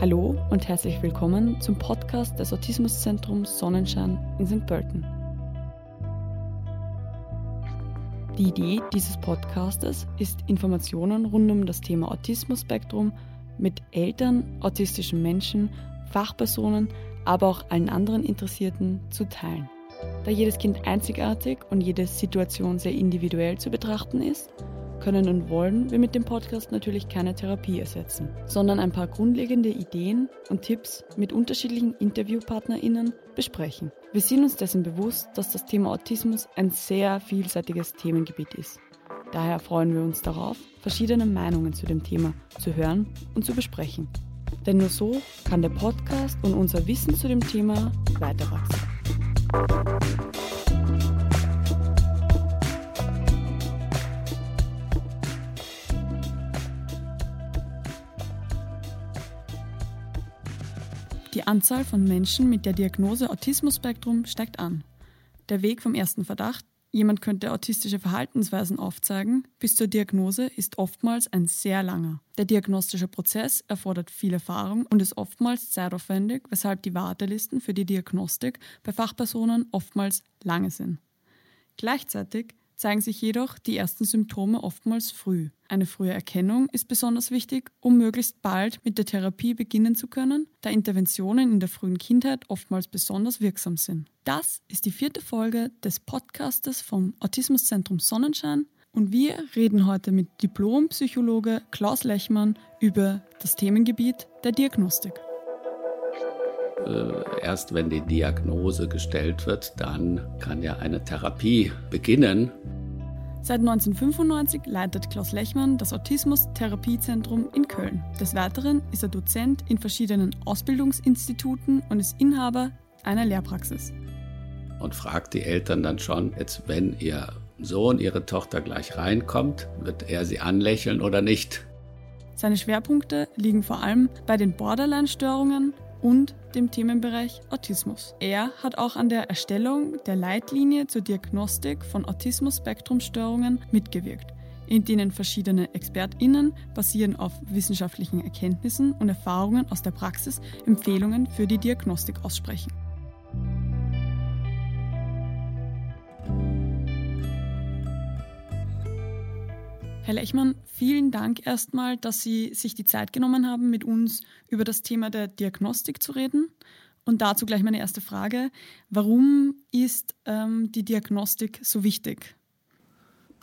Hallo und herzlich willkommen zum Podcast des Autismuszentrums Sonnenschein in St. Pölten. Die Idee dieses Podcastes ist, Informationen rund um das Thema Autismus-Spektrum mit Eltern, autistischen Menschen, Fachpersonen, aber auch allen anderen Interessierten zu teilen. Da jedes Kind einzigartig und jede Situation sehr individuell zu betrachten ist, können und wollen wir mit dem Podcast natürlich keine Therapie ersetzen, sondern ein paar grundlegende Ideen und Tipps mit unterschiedlichen InterviewpartnerInnen besprechen. Wir sind uns dessen bewusst, dass das Thema Autismus ein sehr vielseitiges Themengebiet ist. Daher freuen wir uns darauf, verschiedene Meinungen zu dem Thema zu hören und zu besprechen. Denn nur so kann der Podcast und unser Wissen zu dem Thema weiter Die Anzahl von Menschen mit der Diagnose Autismus-Spektrum steigt an. Der Weg vom ersten Verdacht, jemand könnte autistische Verhaltensweisen aufzeigen, bis zur Diagnose ist oftmals ein sehr langer. Der diagnostische Prozess erfordert viel Erfahrung und ist oftmals zeitaufwendig, weshalb die Wartelisten für die Diagnostik bei Fachpersonen oftmals lange sind. Gleichzeitig zeigen sich jedoch die ersten Symptome oftmals früh. Eine frühe Erkennung ist besonders wichtig, um möglichst bald mit der Therapie beginnen zu können, da Interventionen in der frühen Kindheit oftmals besonders wirksam sind. Das ist die vierte Folge des Podcastes vom Autismuszentrum Sonnenschein und wir reden heute mit Diplompsychologe Klaus Lechmann über das Themengebiet der Diagnostik. Äh, erst wenn die Diagnose gestellt wird, dann kann ja eine Therapie beginnen. Seit 1995 leitet Klaus Lechmann das Autismus-Therapiezentrum in Köln. Des Weiteren ist er Dozent in verschiedenen Ausbildungsinstituten und ist Inhaber einer Lehrpraxis. Und fragt die Eltern dann schon, jetzt wenn ihr Sohn, ihre Tochter gleich reinkommt, wird er sie anlächeln oder nicht? Seine Schwerpunkte liegen vor allem bei den Borderline-Störungen, und dem Themenbereich Autismus. Er hat auch an der Erstellung der Leitlinie zur Diagnostik von Autismus-Spektrum-Störungen mitgewirkt, in denen verschiedene ExpertInnen basierend auf wissenschaftlichen Erkenntnissen und Erfahrungen aus der Praxis Empfehlungen für die Diagnostik aussprechen. Herr Lechmann, vielen Dank erstmal, dass Sie sich die Zeit genommen haben, mit uns über das Thema der Diagnostik zu reden. Und dazu gleich meine erste Frage. Warum ist ähm, die Diagnostik so wichtig?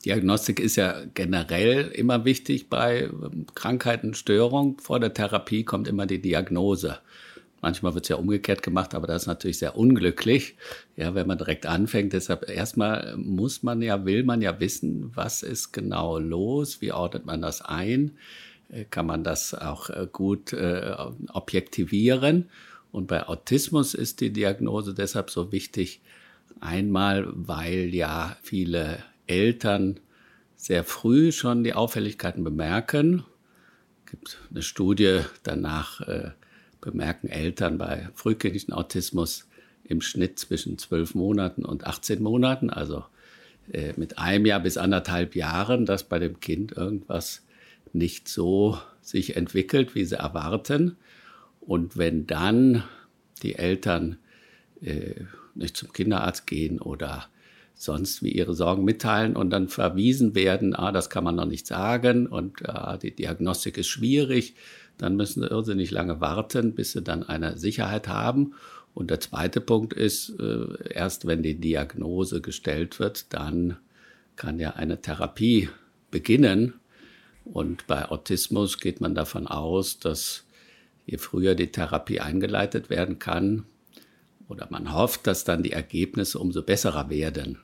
Diagnostik ist ja generell immer wichtig bei Krankheiten, Störungen. Vor der Therapie kommt immer die Diagnose. Manchmal wird es ja umgekehrt gemacht, aber das ist natürlich sehr unglücklich, ja, wenn man direkt anfängt. Deshalb erstmal muss man ja, will man ja wissen, was ist genau los, wie ordnet man das ein, äh, kann man das auch äh, gut äh, objektivieren. Und bei Autismus ist die Diagnose deshalb so wichtig. Einmal, weil ja viele Eltern sehr früh schon die Auffälligkeiten bemerken. Es gibt eine Studie danach, äh, bemerken Eltern bei frühkindlichen Autismus im Schnitt zwischen zwölf Monaten und 18 Monaten, also äh, mit einem Jahr bis anderthalb Jahren, dass bei dem Kind irgendwas nicht so sich entwickelt, wie sie erwarten. Und wenn dann die Eltern äh, nicht zum Kinderarzt gehen oder sonst wie ihre Sorgen mitteilen und dann verwiesen werden, ah, das kann man noch nicht sagen und ah, die Diagnostik ist schwierig, dann müssen sie irrsinnig lange warten, bis sie dann eine Sicherheit haben. Und der zweite Punkt ist, äh, erst wenn die Diagnose gestellt wird, dann kann ja eine Therapie beginnen. Und bei Autismus geht man davon aus, dass je früher die Therapie eingeleitet werden kann, oder man hofft, dass dann die Ergebnisse umso besserer werden.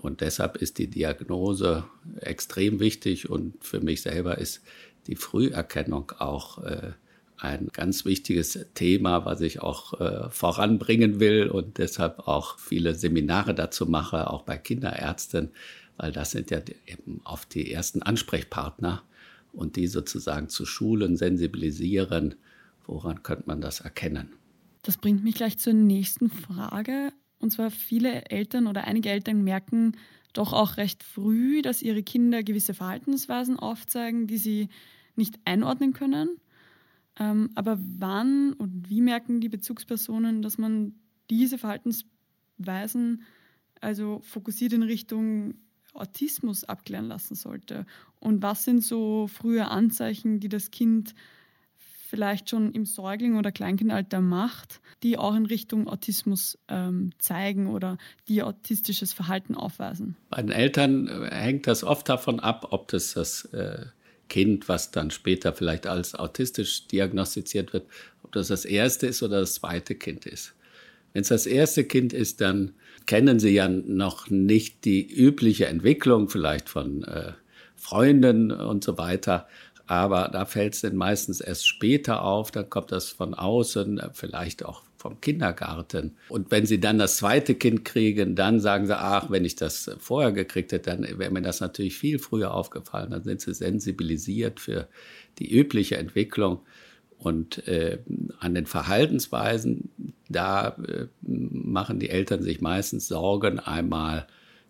Und deshalb ist die Diagnose extrem wichtig und für mich selber ist die Früherkennung auch äh, ein ganz wichtiges Thema, was ich auch äh, voranbringen will und deshalb auch viele Seminare dazu mache, auch bei Kinderärzten, weil das sind ja eben oft die ersten Ansprechpartner und die sozusagen zu schulen, sensibilisieren, woran könnte man das erkennen. Das bringt mich gleich zur nächsten Frage. Und zwar viele Eltern oder einige Eltern merken doch auch recht früh, dass ihre Kinder gewisse Verhaltensweisen aufzeigen, die sie nicht einordnen können. Ähm, aber wann und wie merken die Bezugspersonen, dass man diese Verhaltensweisen also fokussiert in Richtung Autismus abklären lassen sollte? Und was sind so frühe Anzeichen, die das Kind vielleicht schon im Säugling- oder Kleinkindalter macht, die auch in Richtung Autismus ähm, zeigen oder die autistisches Verhalten aufweisen? Bei den Eltern äh, hängt das oft davon ab, ob das das äh, Kind, was dann später vielleicht als autistisch diagnostiziert wird, ob das das erste ist oder das zweite Kind ist. Wenn es das erste Kind ist, dann kennen sie ja noch nicht die übliche Entwicklung vielleicht von äh, Freunden und so weiter. Aber da fällt es dann meistens erst später auf, dann kommt das von außen, vielleicht auch vom Kindergarten. Und wenn sie dann das zweite Kind kriegen, dann sagen sie, ach, wenn ich das vorher gekriegt hätte, dann wäre mir das natürlich viel früher aufgefallen. Dann sind sie sensibilisiert für die übliche Entwicklung. Und äh, an den Verhaltensweisen, da äh, machen die Eltern sich meistens Sorgen. Einmal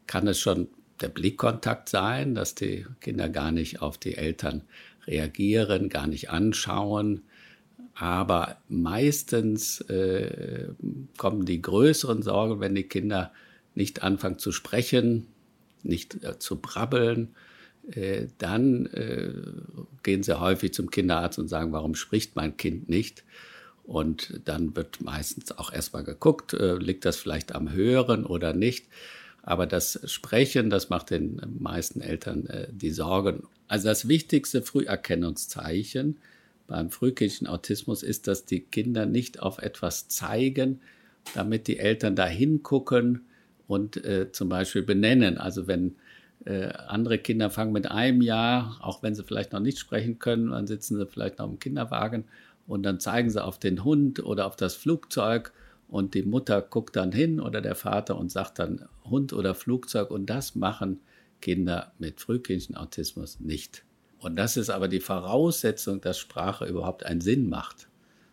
kann es schon der Blickkontakt sein, dass die Kinder gar nicht auf die Eltern reagieren, gar nicht anschauen. Aber meistens äh, kommen die größeren Sorgen, wenn die Kinder nicht anfangen zu sprechen, nicht äh, zu brabbeln. Äh, dann äh, gehen sie häufig zum Kinderarzt und sagen, warum spricht mein Kind nicht? Und dann wird meistens auch erstmal geguckt, äh, liegt das vielleicht am Hören oder nicht. Aber das Sprechen, das macht den meisten Eltern äh, die Sorgen. Also das wichtigste Früherkennungszeichen beim frühkindlichen Autismus ist, dass die Kinder nicht auf etwas zeigen, damit die Eltern da hingucken und äh, zum Beispiel benennen. Also wenn äh, andere Kinder fangen mit einem Jahr, auch wenn sie vielleicht noch nicht sprechen können, dann sitzen sie vielleicht noch im Kinderwagen und dann zeigen sie auf den Hund oder auf das Flugzeug und die Mutter guckt dann hin oder der Vater und sagt dann Hund oder Flugzeug und das machen Kinder mit frühkindlichen Autismus nicht. Und das ist aber die Voraussetzung, dass Sprache überhaupt einen Sinn macht.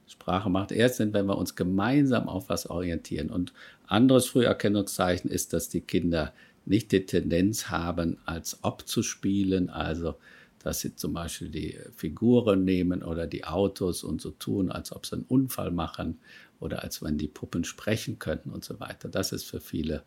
Sprache macht erst Sinn, wenn wir uns gemeinsam auf was orientieren. Und anderes Früherkennungszeichen ist, dass die Kinder nicht die Tendenz haben, als ob zu spielen, also dass sie zum Beispiel die Figuren nehmen oder die Autos und so tun, als ob sie einen Unfall machen oder als wenn die Puppen sprechen könnten und so weiter. Das ist für viele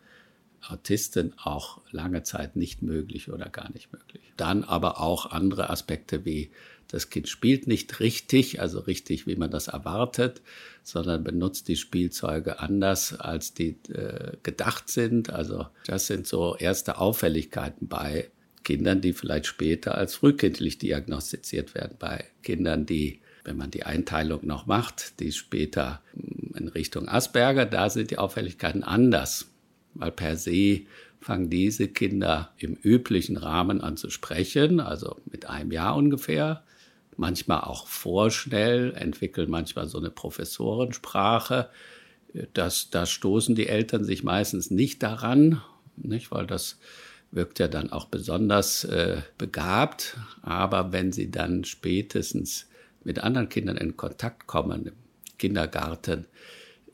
Autisten auch lange Zeit nicht möglich oder gar nicht möglich. Dann aber auch andere Aspekte wie das Kind spielt nicht richtig, also richtig, wie man das erwartet, sondern benutzt die Spielzeuge anders, als die äh, gedacht sind. Also das sind so erste Auffälligkeiten bei Kindern, die vielleicht später als frühkindlich diagnostiziert werden, bei Kindern, die wenn man die Einteilung noch macht, die später in Richtung Asperger, da sind die Auffälligkeiten anders weil per se fangen diese Kinder im üblichen Rahmen an zu sprechen, also mit einem Jahr ungefähr, manchmal auch vorschnell, entwickeln manchmal so eine Professorensprache. Das, da stoßen die Eltern sich meistens nicht daran, nicht, weil das wirkt ja dann auch besonders äh, begabt. Aber wenn sie dann spätestens mit anderen Kindern in Kontakt kommen, im Kindergarten,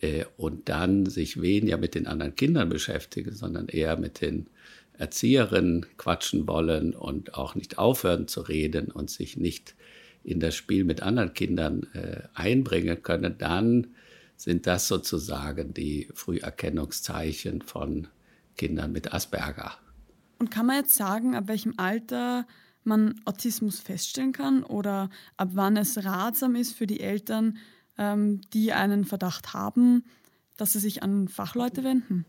äh, und dann sich weniger mit den anderen Kindern beschäftigen, sondern eher mit den Erzieherinnen quatschen wollen und auch nicht aufhören zu reden und sich nicht in das Spiel mit anderen Kindern äh, einbringen können, dann sind das sozusagen die Früherkennungszeichen von Kindern mit Asperger. Und kann man jetzt sagen, ab welchem Alter man Autismus feststellen kann oder ab wann es ratsam ist für die Eltern, ähm, die einen Verdacht haben, dass sie sich an Fachleute wenden?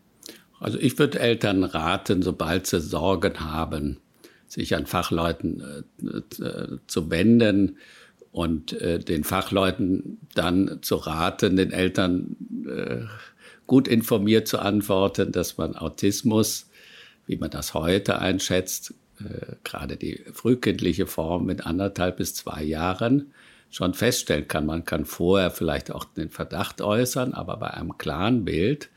Also ich würde Eltern raten, sobald sie Sorgen haben, sich an Fachleuten äh, äh, zu wenden und äh, den Fachleuten dann zu raten, den Eltern äh, gut informiert zu antworten, dass man Autismus, wie man das heute einschätzt, äh, gerade die frühkindliche Form mit anderthalb bis zwei Jahren, schon feststellen kann. Man kann vorher vielleicht auch den Verdacht äußern, aber bei einem klaren Bild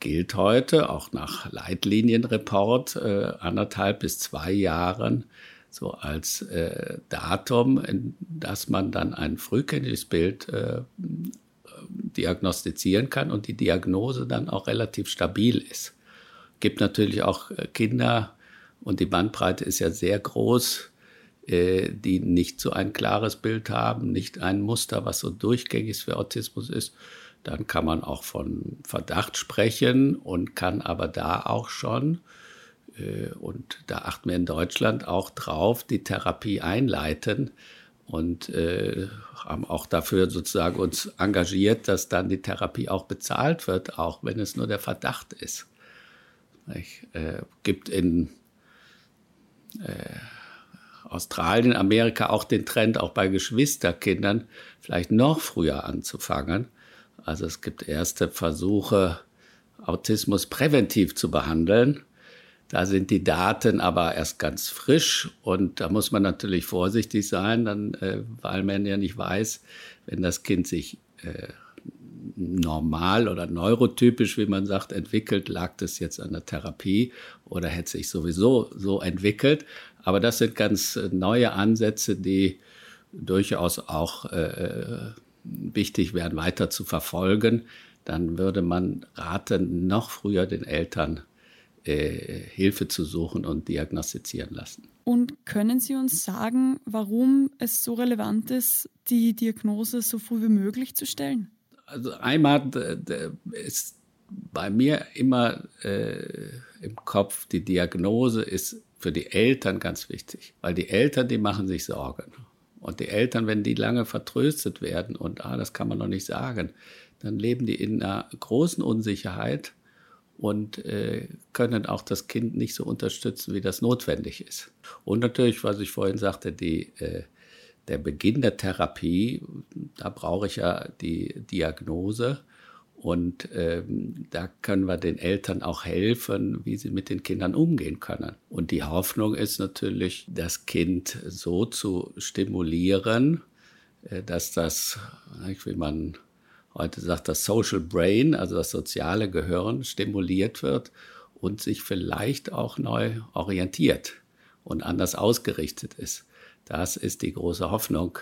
gilt heute auch nach Leitlinienreport äh, anderthalb bis zwei Jahren so als äh, Datum, in das man dann ein frühkindliches Bild äh, diagnostizieren kann und die Diagnose dann auch relativ stabil ist. Gibt natürlich auch äh, Kinder und die Bandbreite ist ja sehr groß, äh, die nicht so ein klares Bild haben, nicht ein Muster, was so durchgängig für Autismus ist. Dann kann man auch von Verdacht sprechen und kann aber da auch schon, äh, und da achten wir in Deutschland auch drauf, die Therapie einleiten und äh, haben auch dafür sozusagen uns engagiert, dass dann die Therapie auch bezahlt wird, auch wenn es nur der Verdacht ist. Äh, gibt in Australien, Amerika auch den Trend, auch bei Geschwisterkindern vielleicht noch früher anzufangen. Also es gibt erste Versuche, Autismus präventiv zu behandeln. Da sind die Daten aber erst ganz frisch und da muss man natürlich vorsichtig sein, dann, äh, weil man ja nicht weiß, wenn das Kind sich äh, normal oder neurotypisch, wie man sagt, entwickelt, lag das jetzt an der Therapie oder hätte sich sowieso so entwickelt. Aber das sind ganz neue Ansätze, die durchaus auch äh, wichtig wären, weiter zu verfolgen. Dann würde man raten, noch früher den Eltern äh, Hilfe zu suchen und diagnostizieren lassen. Und können Sie uns sagen, warum es so relevant ist, die Diagnose so früh wie möglich zu stellen? Also einmal ist bei mir immer äh, im Kopf, die Diagnose ist für die Eltern ganz wichtig, weil die Eltern, die machen sich Sorgen. Und die Eltern, wenn die lange vertröstet werden und, ah, das kann man noch nicht sagen, dann leben die in einer großen Unsicherheit und äh, können auch das Kind nicht so unterstützen, wie das notwendig ist. Und natürlich, was ich vorhin sagte, die, äh, der Beginn der Therapie, da brauche ich ja die Diagnose. Und ähm, da können wir den Eltern auch helfen, wie sie mit den Kindern umgehen können. Und die Hoffnung ist natürlich, das Kind so zu stimulieren, äh, dass das, wie man heute sagt, das Social Brain, also das soziale Gehirn, stimuliert wird und sich vielleicht auch neu orientiert und anders ausgerichtet ist. Das ist die große Hoffnung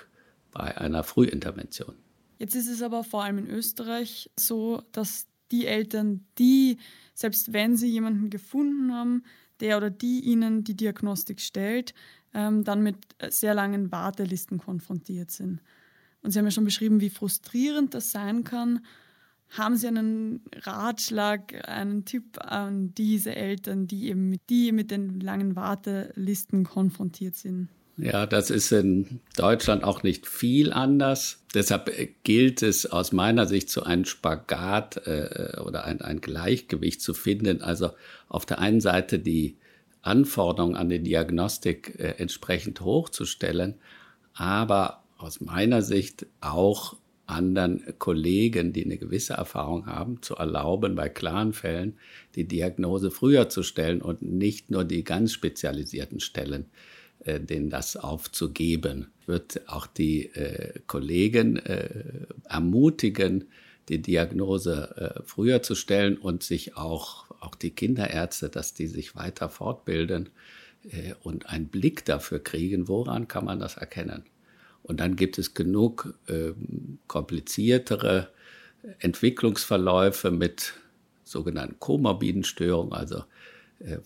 bei einer Frühintervention. Jetzt ist es aber vor allem in Österreich so, dass die Eltern, die, selbst wenn sie jemanden gefunden haben, der oder die ihnen die Diagnostik stellt, ähm, dann mit sehr langen Wartelisten konfrontiert sind. Und Sie haben ja schon beschrieben, wie frustrierend das sein kann. Haben Sie einen Ratschlag, einen Tipp an diese Eltern, die eben mit, die mit den langen Wartelisten konfrontiert sind? Ja, das ist in Deutschland auch nicht viel anders. Deshalb gilt es aus meiner Sicht so einen Spagat äh, oder ein, ein Gleichgewicht zu finden. Also auf der einen Seite die Anforderungen an die Diagnostik äh, entsprechend hochzustellen, aber aus meiner Sicht auch anderen Kollegen, die eine gewisse Erfahrung haben, zu erlauben, bei klaren Fällen die Diagnose früher zu stellen und nicht nur die ganz spezialisierten Stellen, äh, denen das aufzugeben. Wird auch die äh, Kollegen äh, ermutigen, die Diagnose äh, früher zu stellen und sich auch, auch die Kinderärzte, dass die sich weiter fortbilden äh, und einen Blick dafür kriegen, woran kann man das erkennen. Und dann gibt es genug äh, kompliziertere Entwicklungsverläufe mit sogenannten komorbiden Störungen, also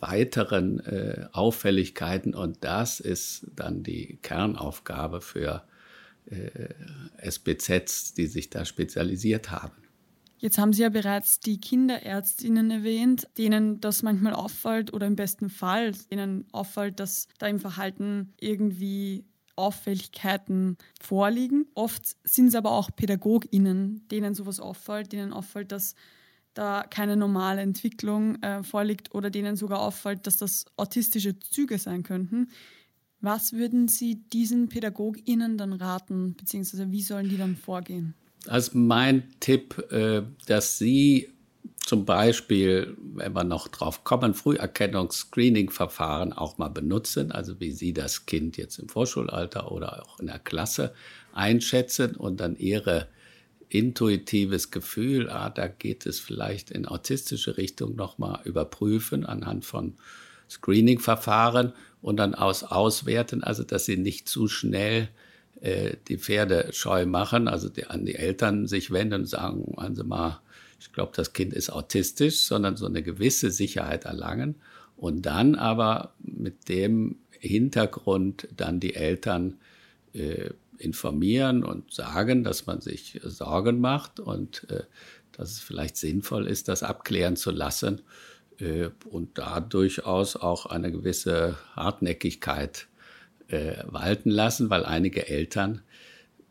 weiteren äh, Auffälligkeiten. Und das ist dann die Kernaufgabe für äh, SBZs, die sich da spezialisiert haben. Jetzt haben Sie ja bereits die Kinderärztinnen erwähnt, denen das manchmal auffällt oder im besten Fall denen auffällt, dass da im Verhalten irgendwie Auffälligkeiten vorliegen. Oft sind es aber auch PädagogInnen, denen sowas auffällt, denen auffällt, dass da keine normale Entwicklung äh, vorliegt oder denen sogar auffällt, dass das autistische Züge sein könnten. Was würden Sie diesen PädagogInnen dann raten, beziehungsweise wie sollen die dann vorgehen? Also mein Tipp, äh, dass Sie zum Beispiel, wenn wir noch drauf kommen, Früherkennungs-Screening-Verfahren auch mal benutzen, also wie Sie das Kind jetzt im Vorschulalter oder auch in der Klasse einschätzen und dann Ihre intuitives Gefühl, ah, da geht es vielleicht in autistische Richtung nochmal überprüfen anhand von Screening-Verfahren und dann aus auswerten, also dass Sie nicht zu schnell äh, die Pferde scheu machen, also die, an die Eltern sich wenden und sagen, also mal, ich glaube, das Kind ist autistisch, sondern so eine gewisse Sicherheit erlangen und dann aber mit dem Hintergrund dann die Eltern äh, informieren und sagen, dass man sich Sorgen macht und äh, dass es vielleicht sinnvoll ist, das abklären zu lassen äh, und da durchaus auch eine gewisse Hartnäckigkeit äh, walten lassen, weil einige Eltern,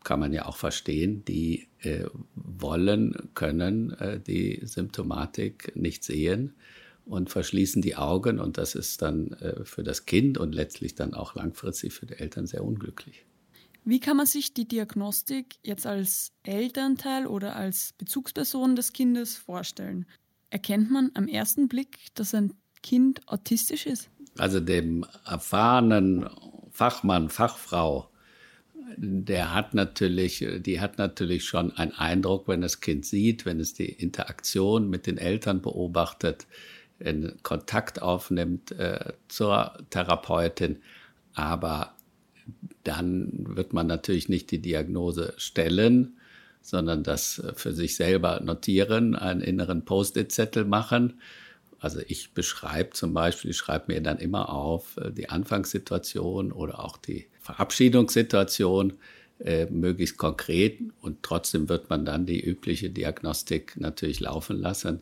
kann man ja auch verstehen, die äh, wollen, können äh, die Symptomatik nicht sehen und verschließen die Augen und das ist dann äh, für das Kind und letztlich dann auch langfristig für die Eltern sehr unglücklich. Wie kann man sich die Diagnostik jetzt als Elternteil oder als Bezugsperson des Kindes vorstellen? Erkennt man am ersten Blick, dass ein Kind autistisch ist? Also dem erfahrenen Fachmann, Fachfrau, der hat natürlich, die hat natürlich schon einen Eindruck, wenn das Kind sieht, wenn es die Interaktion mit den Eltern beobachtet, in Kontakt aufnimmt äh, zur Therapeutin. Aber dann wird man natürlich nicht die Diagnose stellen, sondern das für sich selber notieren, einen inneren Post-it-Zettel machen. Also ich beschreibe zum Beispiel, ich schreibe mir dann immer auf äh, die Anfangssituation oder auch die Verabschiedungssituation, äh, möglichst konkret und trotzdem wird man dann die übliche Diagnostik natürlich laufen lassen,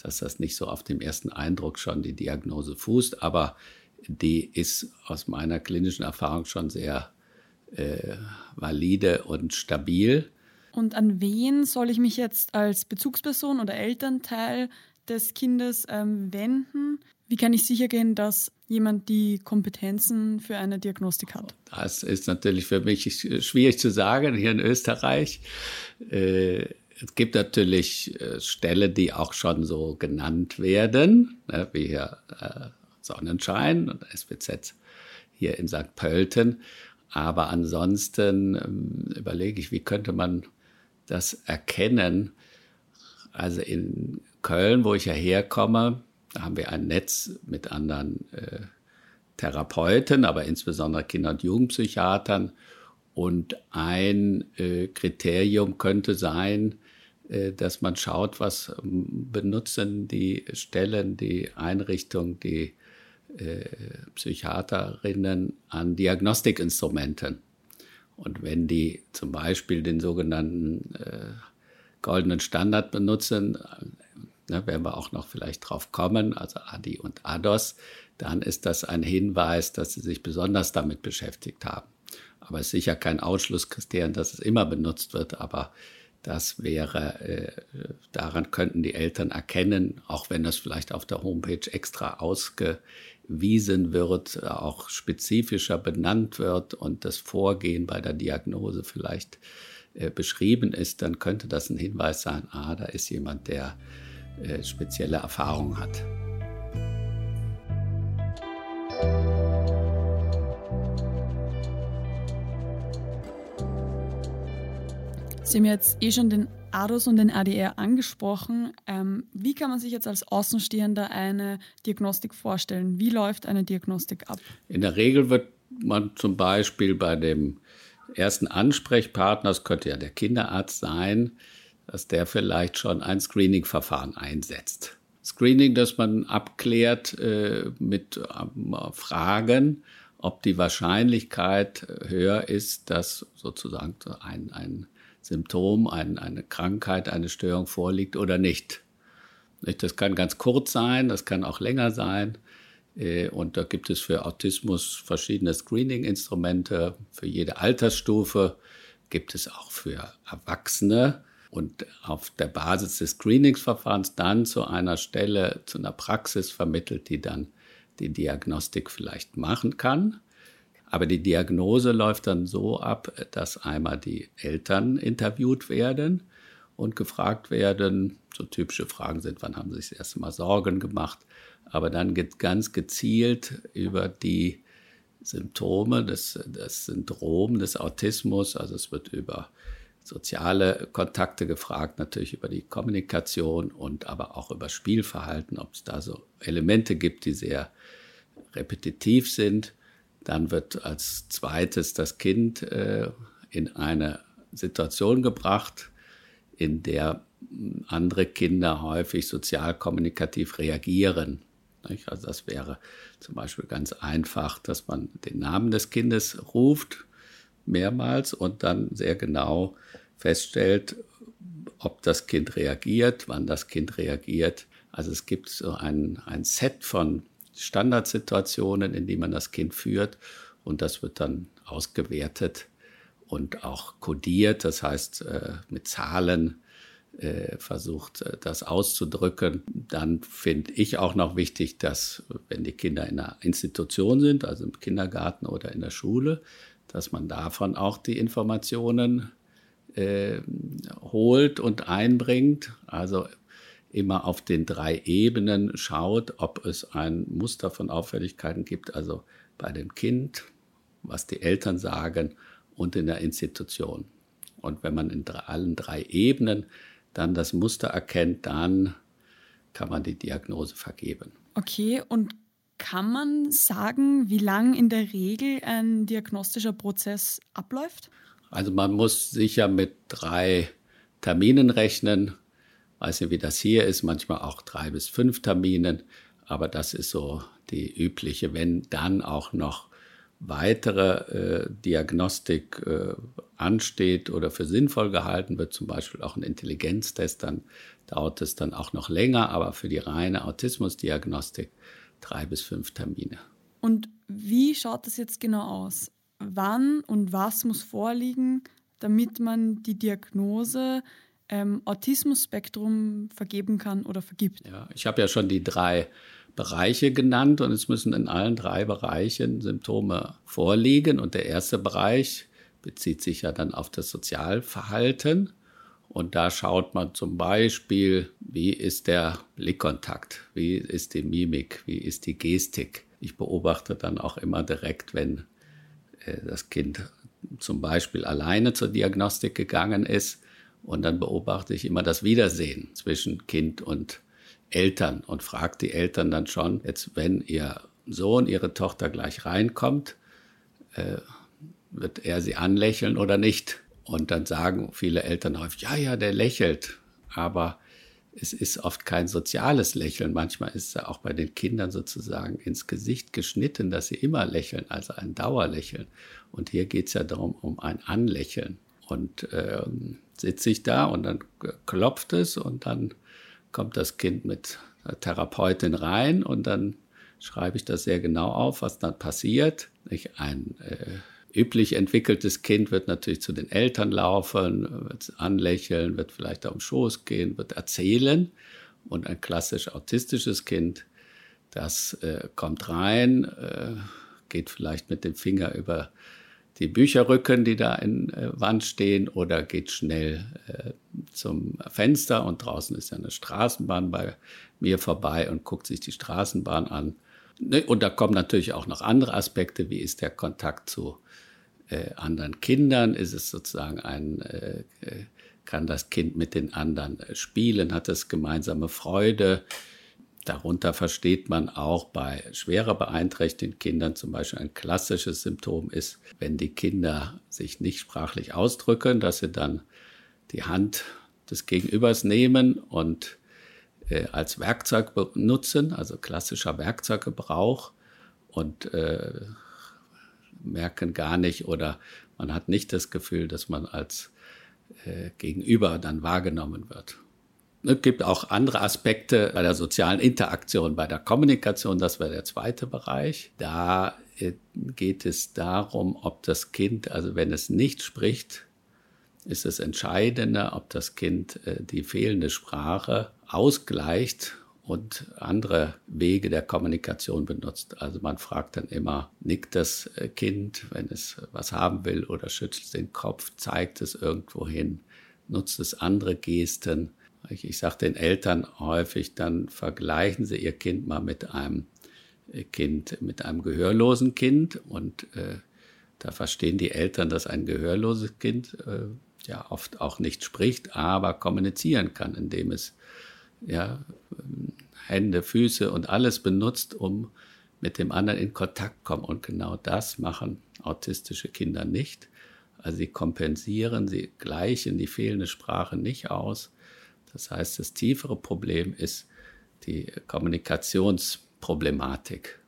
dass das nicht so auf dem ersten Eindruck schon die Diagnose fußt, aber die ist aus meiner klinischen Erfahrung schon sehr äh, valide und stabil. Und an wen soll ich mich jetzt als Bezugsperson oder Elternteil des Kindes ähm, wenden? Wie kann ich sicher gehen, dass jemand die Kompetenzen für eine Diagnostik hat? Das ist natürlich für mich schwierig zu sagen hier in Österreich. Äh, es gibt natürlich äh, Stellen, die auch schon so genannt werden, ne, wie hier äh, Sonnenschein und SPZ hier in St. Pölten. Aber ansonsten ähm, überlege ich, wie könnte man das erkennen? Also in Köln, wo ich ja herkomme, da haben wir ein Netz mit anderen äh, Therapeuten, aber insbesondere Kinder- und Jugendpsychiatern. Und ein äh, Kriterium könnte sein, äh, dass man schaut, was ähm, benutzen die Stellen, die Einrichtungen, die Psychiaterinnen an Diagnostikinstrumenten. Und wenn die zum Beispiel den sogenannten äh, goldenen Standard benutzen, äh, ne, werden wir auch noch vielleicht drauf kommen, also ADI und ADOS, dann ist das ein Hinweis, dass sie sich besonders damit beschäftigt haben. Aber es ist sicher kein Ausschlusskriterium, dass es immer benutzt wird, aber das wäre, äh, daran könnten die Eltern erkennen, auch wenn das vielleicht auf der Homepage extra ausge, wiesen wird, auch spezifischer benannt wird und das Vorgehen bei der Diagnose vielleicht äh, beschrieben ist, dann könnte das ein Hinweis sein, ah, da ist jemand, der äh, spezielle Erfahrung hat. Sie haben jetzt eh schon den ADOS und den ADR angesprochen. Ähm, wie kann man sich jetzt als Außenstehender eine Diagnostik vorstellen? Wie läuft eine Diagnostik ab? In der Regel wird man zum Beispiel bei dem ersten Ansprechpartner, das könnte ja der Kinderarzt sein, dass der vielleicht schon ein Screening-Verfahren einsetzt. Screening, dass man abklärt äh, mit äh, Fragen, ob die Wahrscheinlichkeit höher ist, dass sozusagen ein, ein Symptom, ein, eine Krankheit, eine Störung vorliegt oder nicht. Das kann ganz kurz sein, das kann auch länger sein. Äh, und da gibt es für Autismus verschiedene Screening-Instrumente. Für jede Altersstufe gibt es auch für Erwachsene. Und auf der Basis des Screeningsverfahrens dann zu einer Stelle, zu einer Praxis vermittelt, die dann die Diagnostik vielleicht machen kann. Aber die Diagnose läuft dann so ab, dass einmal die Eltern interviewt werden und gefragt werden, so typische Fragen sind, wann haben sie sich das erste Mal Sorgen gemacht, aber dann geht ganz gezielt über die Symptome des, des Syndrom des Autismus, also es wird über soziale Kontakte gefragt, natürlich über die Kommunikation und aber auch über Spielverhalten, ob es da so Elemente gibt, die sehr repetitiv sind. Dann wird als zweites das Kind äh, in eine Situation gebracht, in der andere Kinder häufig sozial-kommunikativ reagieren. Also das wäre zum Beispiel ganz einfach, dass man den Namen des Kindes ruft mehrmals und dann sehr genau feststellt, ob das Kind reagiert, wann das Kind reagiert. Also es gibt so ein, ein Set von Standardsituationen, in die man das Kind führt und das wird dann ausgewertet und auch kodiert, das heißt äh, mit Zahlen äh, versucht, äh, das auszudrücken. Dann finde ich auch noch wichtig, dass wenn die Kinder in einer Institution sind, also im Kindergarten oder in der Schule, dass man davon auch die Informationen äh, holt und einbringt. Also immer auf den drei Ebenen schaut, ob es ein Muster von Auffälligkeiten gibt, also bei dem Kind, was die Eltern sagen und in der Institution. Und wenn man in allen drei Ebenen dann das Muster erkennt, dann kann man die Diagnose vergeben. Okay, und kann man sagen, wie lang in der Regel ein diagnostischer Prozess abläuft? Also man muss sicher mit drei Terminen rechnen. Weiß nicht, wie das hier ist, manchmal auch drei bis fünf Terminen, aber das ist so die übliche, wenn dann auch noch weitere äh, Diagnostik äh, ansteht oder für sinnvoll gehalten wird, zum Beispiel auch ein Intelligenztest, dann dauert es dann auch noch länger, aber für die reine Autismusdiagnostik drei bis fünf Termine. Und wie schaut das jetzt genau aus? Wann und was muss vorliegen, damit man die Diagnose ähm, Autismus-Spektrum vergeben kann oder vergibt? Ja, ich habe ja schon die drei Bereiche genannt und es müssen in allen drei Bereichen Symptome vorliegen. Und der erste Bereich bezieht sich ja dann auf das Sozialverhalten. Und da schaut man zum Beispiel, wie ist der Blickkontakt, wie ist die Mimik, wie ist die Gestik. Ich beobachte dann auch immer direkt, wenn äh, das Kind zum Beispiel alleine zur Diagnostik gegangen ist. Und dann beobachte ich immer das Wiedersehen zwischen Kind und Eltern und fragt die Eltern dann schon, jetzt wenn ihr Sohn, ihre Tochter gleich reinkommt, äh, wird er sie anlächeln oder nicht? Und dann sagen viele Eltern häufig, ja, ja, der lächelt. Aber es ist oft kein soziales Lächeln. Manchmal ist er auch bei den Kindern sozusagen ins Gesicht geschnitten, dass sie immer lächeln, also ein Dauerlächeln. Und hier geht es ja darum, um ein Anlächeln. Und ähm, sitze ich da und dann klopft es und dann kommt das Kind mit der Therapeutin rein und dann schreibe ich das sehr genau auf, was dann passiert. Ein äh, üblich entwickeltes Kind wird natürlich zu den Eltern laufen, wird anlächeln, wird vielleicht auf den Schoß gehen, wird erzählen. Und ein klassisch autistisches Kind, das äh, kommt rein, äh, geht vielleicht mit dem Finger über die Bücherrücken, die da in äh, Wand stehen, oder geht schnell äh, zum Fenster und draußen ist ja eine Straßenbahn bei mir vorbei und guckt sich die Straßenbahn an. Ne, und da kommen natürlich auch noch andere Aspekte, wie ist der Kontakt zu äh, anderen Kindern? Ist es sozusagen ein, äh, äh kann das Kind mit den anderen äh, spielen? Hat es gemeinsame Freude? Darunter versteht man auch bei schwerer beeinträchtigten Kindern zum Beispiel ein klassisches Symptom ist, wenn die Kinder sich nicht sprachlich ausdrücken, dass sie dann die Hand des Gegenübers nehmen und äh, als Werkzeug benutzen, also klassischer Werkzeuggebrauch und äh, merken gar nicht oder man hat nicht das Gefühl, dass man als äh, Gegenüber dann wahrgenommen wird. Es gibt auch andere Aspekte bei der sozialen Interaktion, bei der Kommunikation, das wäre der zweite Bereich. Da äh, geht es darum, ob das Kind, also wenn es nicht spricht, ist es entscheidender, ob das Kind äh, die fehlende Sprache ausgleicht und andere Wege der Kommunikation benutzt. Also man fragt dann immer, nickt das äh, Kind, wenn es was haben will oder schüttelt den Kopf, zeigt es irgendwo hin, nutzt es andere Gesten. Ich, ich sage den Eltern häufig, dann vergleichen sie ihr Kind mal mit einem äh, Kind, mit einem gehörlosen Kind und äh, da verstehen die Eltern, dass ein gehörloses Kind äh, ja oft auch nicht spricht, aber kommunizieren kann, indem es ja Hände, Füße und alles benutzt, um mit dem anderen in Kontakt kommen. Und genau das machen autistische Kinder nicht. Also sie kompensieren, sie gleichen die fehlende Sprache nicht aus. Das heißt, das tiefere Problem ist die Kommunikationsproblematik.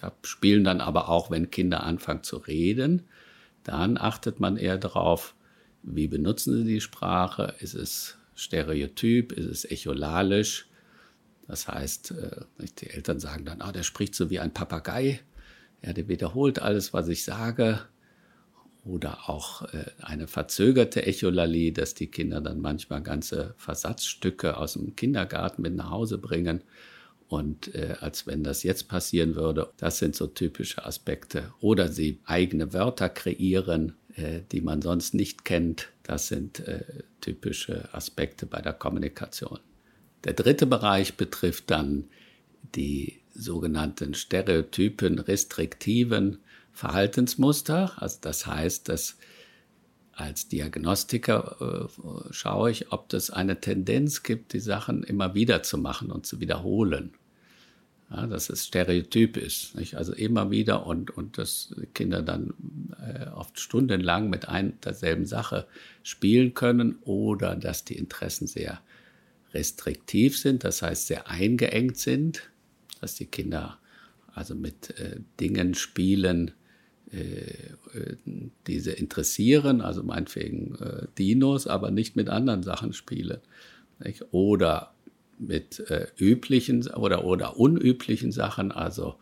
Da spielen dann aber auch, wenn Kinder anfangen zu reden, dann achtet man eher darauf, wie benutzen sie die Sprache? Ist es stereotyp? Ist es echolalisch? Das heißt, äh, die Eltern sagen dann, ah, der spricht so wie ein Papagei. Ja, der wiederholt alles, was ich sage. Oder auch äh, eine verzögerte Echolalie, dass die Kinder dann manchmal ganze Versatzstücke aus dem Kindergarten mit nach Hause bringen. Und äh, als wenn das jetzt passieren würde, das sind so typische Aspekte. Oder sie eigene Wörter kreieren, äh, die man sonst nicht kennt. Das sind äh, typische Aspekte bei der Kommunikation. Der dritte Bereich betrifft dann die sogenannten stereotypen, restriktiven Verhaltensmuster. Also das heißt, dass als Diagnostiker äh, schaue ich, ob es eine Tendenz gibt, die Sachen immer wieder zu machen und zu wiederholen. Ja, dass es stereotyp ist. Nicht? Also immer wieder und, und dass Kinder dann äh, oft stundenlang mit ein derselben Sache spielen können oder dass die Interessen sehr restriktiv sind, das heißt sehr eingeengt sind, dass die Kinder also mit äh, Dingen spielen, diese interessieren, also meinetwegen äh, Dinos, aber nicht mit anderen Sachen spielen. Nicht? Oder mit äh, üblichen oder, oder unüblichen Sachen, also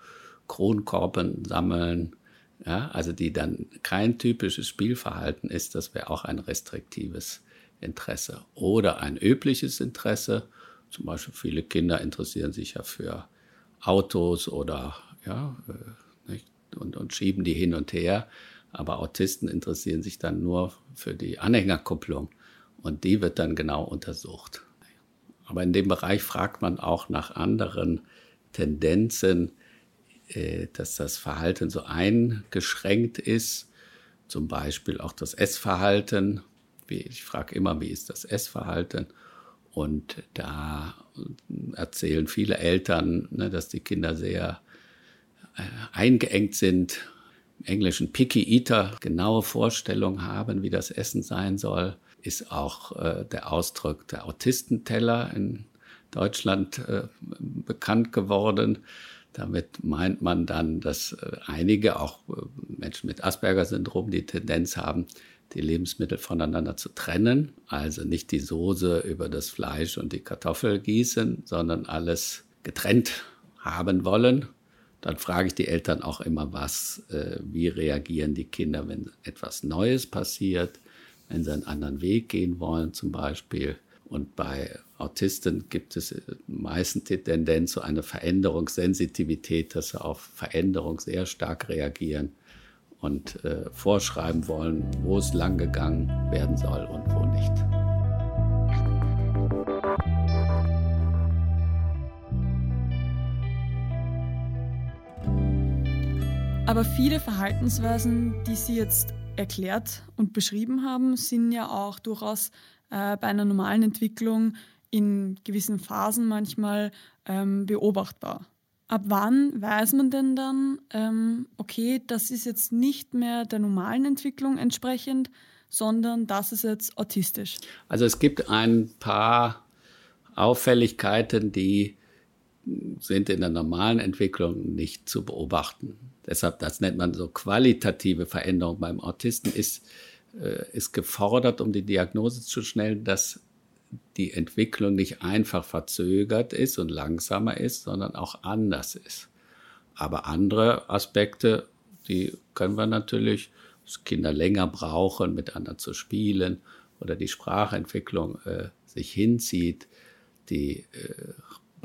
Kronkorben sammeln, ja, also die dann kein typisches Spielverhalten ist, das wäre auch ein restriktives Interesse. Oder ein übliches Interesse, zum Beispiel viele Kinder interessieren sich ja für Autos oder ja, äh, und, und schieben die hin und her, aber Autisten interessieren sich dann nur für die Anhängerkupplung und die wird dann genau untersucht. Aber in dem Bereich fragt man auch nach anderen Tendenzen, äh, dass das Verhalten so eingeschränkt ist, zum Beispiel auch das Essverhalten. Ich frage immer, wie ist das Essverhalten? Und da erzählen viele Eltern, ne, dass die Kinder sehr eingeengt sind, im Englischen Picky Eater, genaue Vorstellungen haben, wie das Essen sein soll ist auch äh, der Ausdruck der Autistenteller in Deutschland äh, bekannt geworden. Damit meint man dann, dass äh, einige, auch äh, Menschen mit Asperger-Syndrom, die Tendenz haben, die Lebensmittel voneinander zu trennen. Also nicht die Soße über das Fleisch und die Kartoffel gießen, sondern alles getrennt haben wollen. Dann frage ich die Eltern auch immer, was, äh, wie reagieren die Kinder, wenn etwas Neues passiert wenn sie einen anderen Weg gehen wollen zum Beispiel. Und bei Autisten gibt es meistens die Tendenz zu einer Veränderungssensitivität, dass sie auf Veränderung sehr stark reagieren und äh, vorschreiben wollen, wo es lang gegangen werden soll und wo nicht. Aber viele Verhaltensweisen, die Sie jetzt erklärt und beschrieben haben, sind ja auch durchaus äh, bei einer normalen Entwicklung in gewissen Phasen manchmal ähm, beobachtbar. Ab wann weiß man denn dann, ähm, okay, das ist jetzt nicht mehr der normalen Entwicklung entsprechend, sondern das ist jetzt autistisch? Also es gibt ein paar Auffälligkeiten, die sind in der normalen Entwicklung nicht zu beobachten. Deshalb, das nennt man so qualitative Veränderung beim Autisten, ist, äh, ist gefordert, um die Diagnose zu stellen, dass die Entwicklung nicht einfach verzögert ist und langsamer ist, sondern auch anders ist. Aber andere Aspekte, die können wir natürlich, dass Kinder länger brauchen, miteinander zu spielen oder die Sprachentwicklung äh, sich hinzieht, die äh,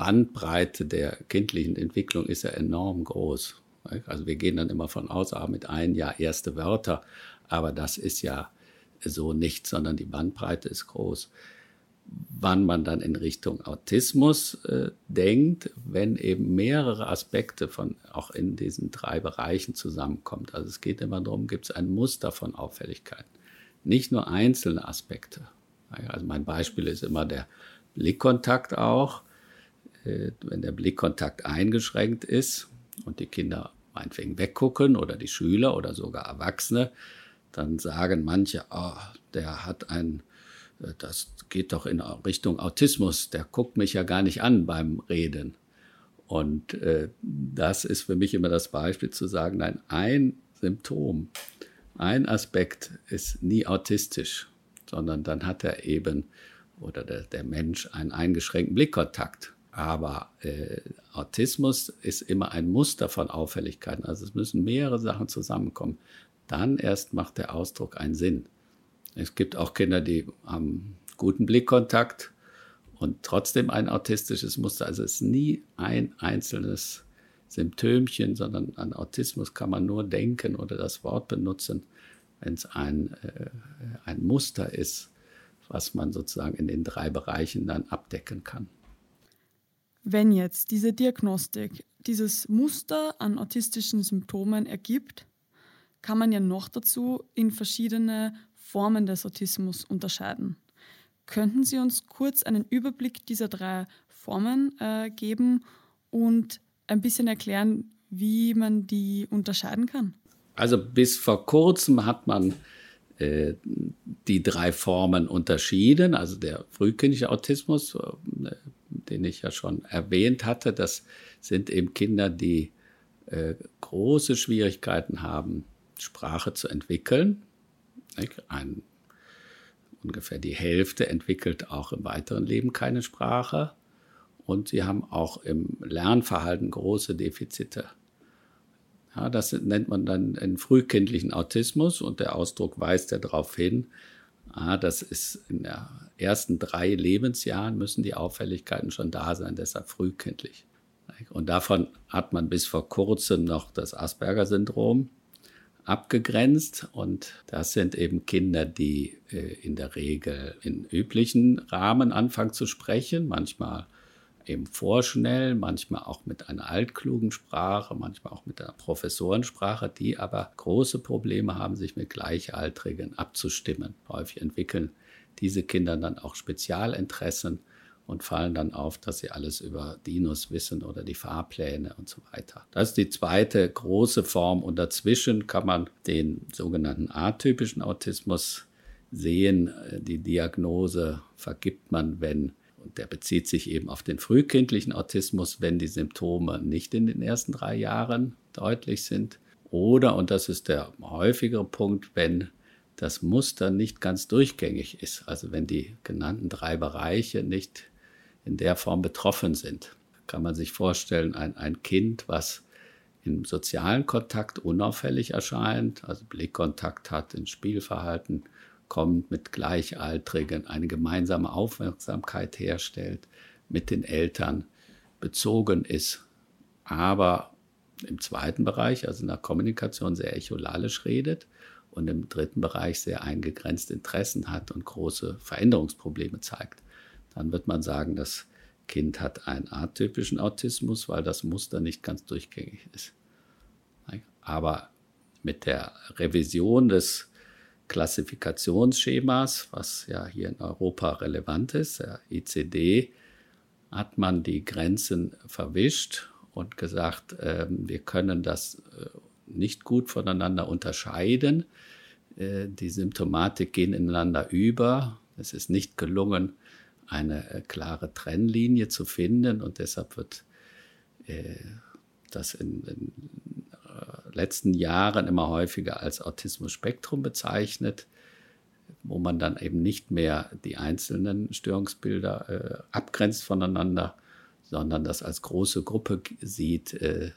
Bandbreite der kindlichen Entwicklung ist ja enorm groß. Also wir gehen dann immer von aus, ah, mit einem Jahr erste Wörter, aber das ist ja so nicht, sondern die Bandbreite ist groß. Wann man dann in Richtung Autismus äh, denkt, wenn eben mehrere Aspekte von auch in diesen drei Bereichen zusammenkommt. Also es geht immer darum, gibt es ein Muster von Auffälligkeiten, nicht nur einzelne Aspekte. Also mein Beispiel ist immer der Blickkontakt auch. Äh, wenn der Blickkontakt eingeschränkt ist, und die Kinder meinetwegen weggucken oder die Schüler oder sogar Erwachsene, dann sagen manche, oh, der hat ein, äh, das geht doch in Richtung Autismus, der guckt mich ja gar nicht an beim Reden. Und äh, das ist für mich immer das Beispiel zu sagen, nein, ein Symptom, ein Aspekt ist nie autistisch, sondern dann hat er eben oder der, der Mensch einen eingeschränkten Blickkontakt. Aber äh, Autismus ist immer ein Muster von Auffälligkeiten. Also es müssen mehrere Sachen zusammenkommen. Dann erst macht der Ausdruck einen Sinn. Es gibt auch Kinder, die haben guten Blickkontakt, und trotzdem ein autistisches Muster. Also es ist nie ein einzelnes Symptomchen, sondern an Autismus kann man nur denken oder das Wort benutzen, wenn es ein, äh, ein Muster ist, was man sozusagen in den drei Bereichen dann abdecken kann. Wenn jetzt diese Diagnostik dieses Muster an autistischen Symptomen ergibt, kann man ja noch dazu in verschiedene Formen des Autismus unterscheiden. Könnten Sie uns kurz einen Überblick dieser drei Formen äh, geben und ein bisschen erklären, wie man die unterscheiden kann? Also bis vor kurzem hat man äh, die drei Formen unterschieden. Also der frühkindliche Autismus, äh, den ich ja schon erwähnt hatte, das sind eben Kinder, die äh, große Schwierigkeiten haben, Sprache zu entwickeln. Ein ungefähr die Hälfte entwickelt auch im weiteren Leben keine Sprache. Und sie haben auch im Lernverhalten große Defizite. Ja, das nennt man dann einen frühkindlichen Autismus und der Ausdruck weist ja darauf hin, ah, das ist in den ersten drei Lebensjahren müssen die Auffälligkeiten schon da sein, deshalb frühkindlich. Und davon hat man bis vor kurzem noch das Asperger-Syndrom abgegrenzt und das sind eben Kinder, die äh, in der Regel in üblichen Rahmen anfangen zu sprechen, manchmal eben vorschnell, manchmal auch mit einer altklugen Sprache, manchmal auch mit einer Professorensprache, die aber große Probleme haben, sich mit Gleichaltrigen abzustimmen. Häufig entwickeln diese Kinder dann auch Spezialinteressen und fallen dann auf, dass sie alles über Dinos wissen oder die Fahrpläne und so weiter. Das ist die zweite große Form und dazwischen kann man den sogenannten atypischen Autismus sehen. Die Diagnose vergibt man, wenn und der bezieht sich eben auf den frühkindlichen Autismus, wenn die Symptome nicht in den ersten drei Jahren deutlich sind. Oder, und das ist der häufigere Punkt, wenn das Muster nicht ganz durchgängig ist. Also wenn die genannten drei Bereiche nicht in der Form betroffen sind. Kann man sich vorstellen, ein, ein Kind, was im sozialen Kontakt unauffällig erscheint, also Blickkontakt hat, ins Spielverhalten kommt, mit Gleichaltrigen eine gemeinsame Aufmerksamkeit herstellt, mit den Eltern bezogen ist, aber im zweiten Bereich, also in der Kommunikation, sehr echolalisch redet und im dritten Bereich sehr eingegrenzte Interessen hat und große Veränderungsprobleme zeigt dann wird man sagen, das Kind hat einen atypischen Autismus, weil das Muster nicht ganz durchgängig ist. Aber mit der Revision des Klassifikationsschemas, was ja hier in Europa relevant ist, der ICD, hat man die Grenzen verwischt und gesagt, ähm, wir können das äh, nicht gut voneinander unterscheiden. Äh, die Symptomatik gehen ineinander über. Es ist nicht gelungen, eine äh, klare Trennlinie zu finden und deshalb wird äh, das in äh, letzten Jahren immer häufiger als Autismus-Spektrum bezeichnet, wo man dann eben nicht mehr die einzelnen Störungsbilder äh, abgrenzt voneinander, sondern das als große Gruppe sieht, äh,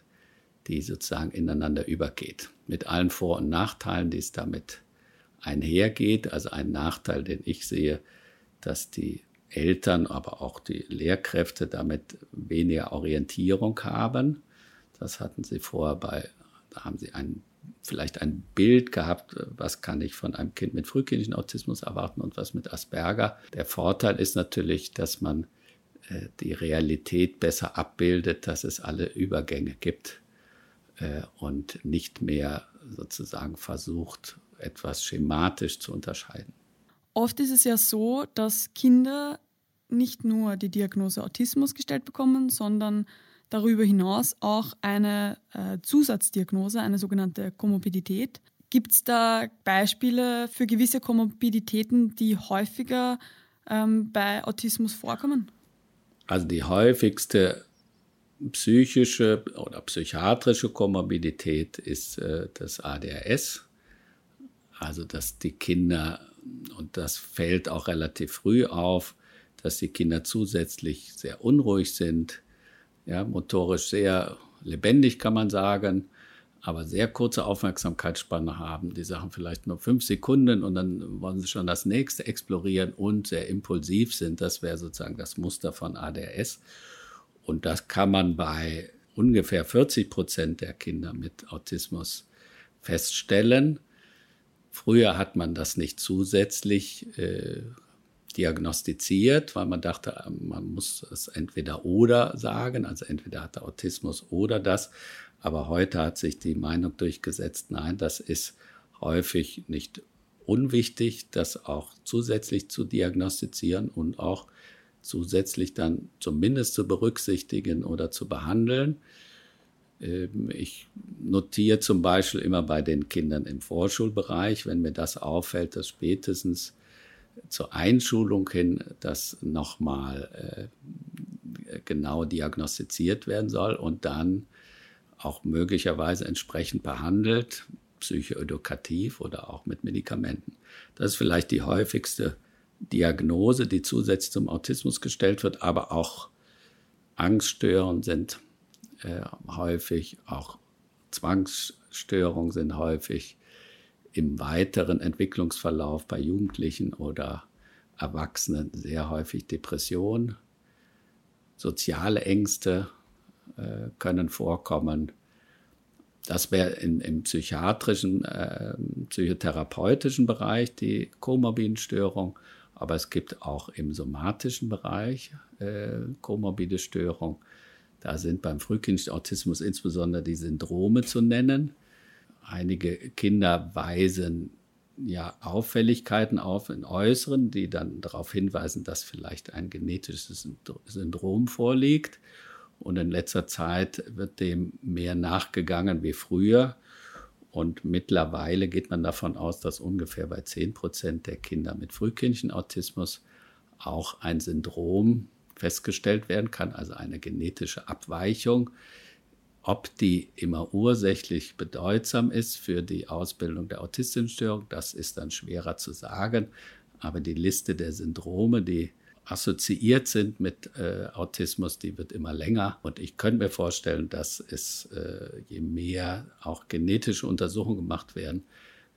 die sozusagen ineinander übergeht. Mit allen Vor- und Nachteilen, die es damit einhergeht. Also ein Nachteil, den ich sehe, dass die Eltern, aber auch die Lehrkräfte damit weniger Orientierung haben. Das hatten sie vorher bei, haben sie ein, vielleicht ein Bild gehabt, was kann ich von einem Kind mit frühkindlichem Autismus erwarten und was mit Asperger. Der Vorteil ist natürlich, dass man äh, die Realität besser abbildet, dass es alle Übergänge gibt äh, und nicht mehr sozusagen versucht, etwas schematisch zu unterscheiden. Oft ist es ja so, dass Kinder nicht nur die Diagnose Autismus gestellt bekommen, sondern darüber hinaus auch eine äh, Zusatzdiagnose, eine sogenannte Komorbidität. Gibt es da Beispiele für gewisse Komorbiditäten, die häufiger ähm, bei Autismus vorkommen? Also die häufigste psychische oder psychiatrische Komorbidität ist äh, das ADHS. Also dass die Kinder, und das fällt auch relativ früh auf, dass die Kinder zusätzlich sehr unruhig sind, ja, motorisch sehr lebendig kann man sagen, aber sehr kurze Aufmerksamkeitsspanne haben. Die Sachen vielleicht nur fünf Sekunden und dann wollen sie schon das nächste explorieren und sehr impulsiv sind. Das wäre sozusagen das Muster von ADHS. Und das kann man bei ungefähr 40 Prozent der Kinder mit Autismus feststellen. Früher hat man das nicht zusätzlich äh, diagnostiziert, weil man dachte, man muss es entweder oder sagen, also entweder hat er Autismus oder das. Aber heute hat sich die Meinung durchgesetzt, nein, das ist häufig nicht unwichtig, das auch zusätzlich zu diagnostizieren und auch zusätzlich dann zumindest zu berücksichtigen oder zu behandeln. Ähm, ich notiere zum Beispiel immer bei den Kindern im Vorschulbereich, wenn mir das auffällt, dass spätestens zur Einschulung hin das nochmal äh, genau diagnostiziert werden soll und dann auch möglicherweise entsprechend behandelt, psychoedukativ oder auch mit Medikamenten. Das ist vielleicht die häufigste Diagnose, die zusätzlich zum Autismus gestellt wird, aber auch Angststörungen sind äh, häufig, auch Zwangsstörungen sind häufig im weiteren Entwicklungsverlauf bei Jugendlichen oder Erwachsenen sehr häufig Depressionen, soziale Ängste, äh, können vorkommen. Das wäre im psychiatrischen, äh, psychotherapeutischen Bereich die komorbiden Störungen, aber es gibt auch im somatischen Bereich äh, komorbide Störungen. Da sind beim frühkindlichen Autismus insbesondere die Syndrome zu nennen. Einige Kinder weisen ja Auffälligkeiten auf in Äußeren, die dann darauf hinweisen, dass vielleicht ein genetisches Syndrom vorliegt. Und in letzter Zeit wird dem mehr nachgegangen wie früher. Und mittlerweile geht man davon aus, dass ungefähr bei 10 Prozent der Kinder mit frühkindlichen Autismus auch ein Syndrom festgestellt werden kann, also eine genetische Abweichung. Ob die immer ursächlich bedeutsam ist für die Ausbildung der Autismusstörung, das ist dann schwerer zu sagen. Aber die Liste der Syndrome, die assoziiert sind mit äh, Autismus, die wird immer länger. Und ich könnte mir vorstellen, dass es, äh, je mehr auch genetische Untersuchungen gemacht werden,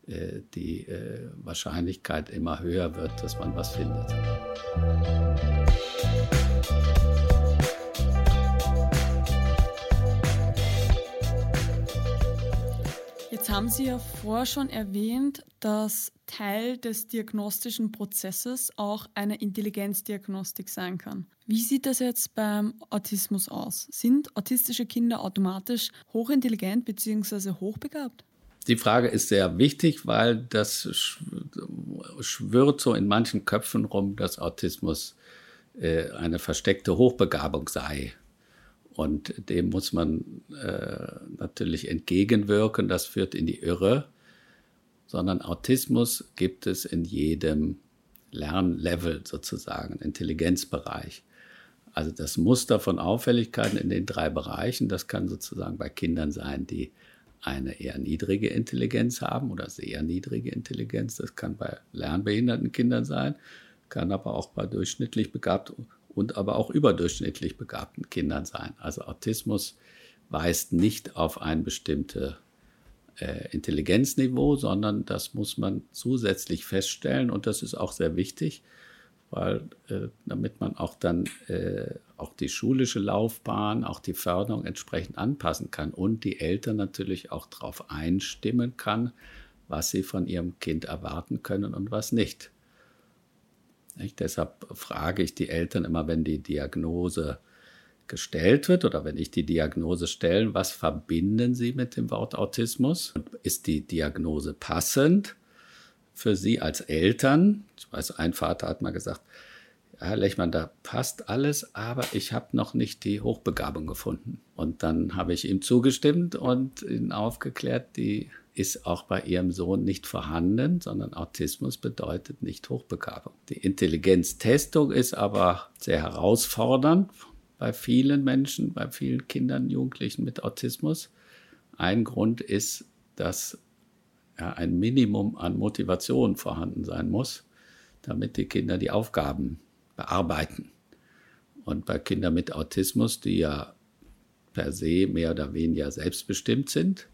äh, die äh, Wahrscheinlichkeit immer höher wird, dass man was findet. Jetzt haben Sie ja vorher schon erwähnt, dass Teil des diagnostischen Prozesses auch eine Intelligenzdiagnostik sein kann. Wie sieht das jetzt beim Autismus aus? Sind autistische Kinder automatisch hochintelligent bzw. hochbegabt? Die Frage ist sehr wichtig, weil das schwirrt so in manchen Köpfen rum, dass Autismus äh, eine versteckte Hochbegabung sei. Und dem muss man äh, natürlich entgegenwirken. Das führt in die Irre sondern Autismus gibt es in jedem Lernlevel sozusagen, Intelligenzbereich. Also das Muster von Auffälligkeiten in den drei Bereichen, das kann sozusagen bei Kindern sein, die eine eher niedrige Intelligenz haben oder sehr niedrige Intelligenz. Das kann bei lernbehinderten Kindern sein, kann aber auch bei durchschnittlich begabten und aber auch überdurchschnittlich begabten Kindern sein. Also Autismus weist nicht auf eine bestimmte äh, Intelligenzniveau, sondern das muss man zusätzlich feststellen und das ist auch sehr wichtig, weil äh, damit man auch dann äh, auch die schulische Laufbahn, auch die Förderung entsprechend anpassen kann und die Eltern natürlich auch darauf einstimmen kann, was sie von ihrem Kind erwarten können und was nicht. Nicht? Deshalb frage ich die Eltern immer, wenn die Diagnose gestellt wird oder wenn ich die Diagnose stelle, was verbinden Sie mit dem Wort Autismus? Ist die Diagnose passend für Sie als Eltern? Ich weiß, ein Vater hat mal gesagt, Herr Lechmann, da passt alles, aber ich habe noch nicht die Hochbegabung gefunden. Und dann habe ich ihm zugestimmt und ihn aufgeklärt, die ist auch bei ihrem Sohn nicht vorhanden, sondern Autismus bedeutet nicht Hochbegabung. Die Intelligenztestung ist aber sehr herausfordernd bei vielen Menschen, bei vielen Kindern, Jugendlichen mit Autismus. Ein Grund ist, dass ja, ein Minimum an Motivation vorhanden sein muss, damit die Kinder die Aufgaben bearbeiten. Und bei Kindern mit Autismus, die ja per se mehr oder weniger selbstbestimmt sind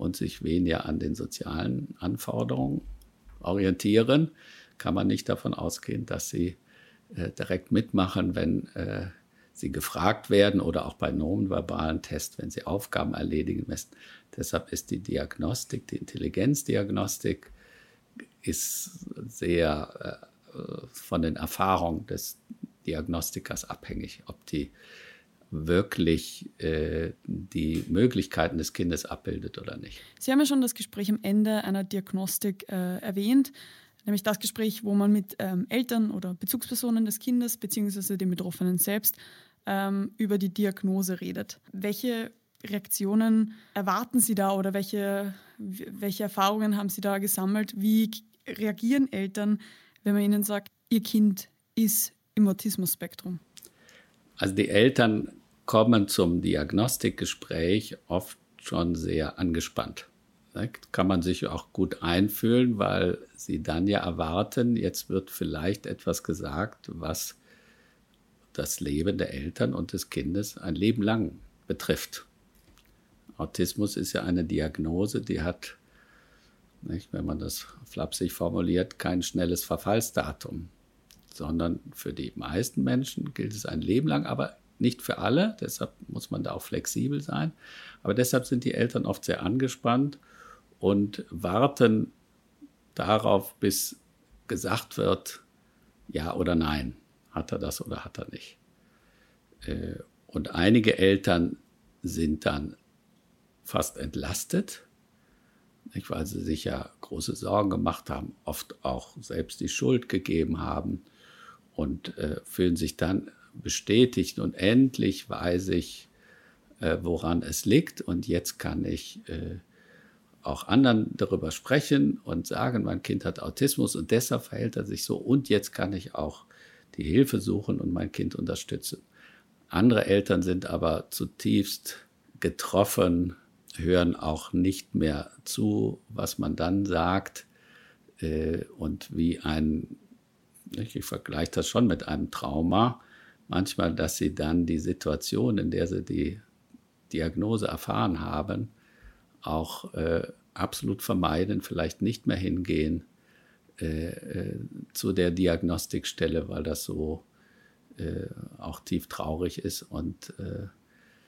und sich weniger an den sozialen Anforderungen orientieren, kann man nicht davon ausgehen, dass sie äh, direkt mitmachen, wenn äh, sie gefragt werden oder auch bei nonverbalen Tests, wenn sie Aufgaben erledigen müssen. Deshalb ist die Diagnostik, die Intelligenzdiagnostik, ist sehr äh, von den Erfahrungen des Diagnostikers abhängig, ob die wirklich äh, die Möglichkeiten des Kindes abbildet oder nicht. Sie haben ja schon das Gespräch am Ende einer Diagnostik äh, erwähnt, nämlich das Gespräch, wo man mit ähm, Eltern oder Bezugspersonen des Kindes bzw. den Betroffenen selbst ähm, über die Diagnose redet. Welche Reaktionen erwarten Sie da oder welche, welche Erfahrungen haben Sie da gesammelt? Wie reagieren Eltern, wenn man ihnen sagt, ihr Kind ist im Autismus-Spektrum? Also die Eltern kommen zum Diagnostikgespräch oft schon sehr angespannt. Da kann man sich auch gut einfühlen, weil sie dann ja erwarten, jetzt wird vielleicht etwas gesagt, was das Leben der Eltern und des Kindes ein Leben lang betrifft. Autismus ist ja eine Diagnose, die hat, nicht, wenn man das flapsig formuliert, kein schnelles Verfallsdatum, sondern für die meisten Menschen gilt es ein Leben lang, aber nicht für alle. Deshalb muss man da auch flexibel sein. Aber deshalb sind die Eltern oft sehr angespannt und warten darauf, bis gesagt wird, ja oder nein. Hat er das oder hat er nicht? Äh, und einige Eltern sind dann fast entlastet, weil sie sich ja große Sorgen gemacht haben, oft auch selbst die Schuld gegeben haben und äh, fühlen sich dann bestätigt und endlich weiß ich, äh, woran es liegt und jetzt kann ich äh, auch anderen darüber sprechen und sagen, mein Kind hat Autismus und deshalb verhält er sich so und jetzt kann ich auch die Hilfe suchen und mein Kind unterstützen. Andere Eltern sind aber zutiefst getroffen, hören auch nicht mehr zu, was man dann sagt. Äh, und wie ein, ich vergleiche das schon mit einem Trauma, manchmal, dass sie dann die Situation, in der sie die Diagnose erfahren haben, auch äh, absolut vermeiden, vielleicht nicht mehr hingehen äh, äh, zu der Diagnostikstelle, weil das so äh, auch tief traurig ist und äh,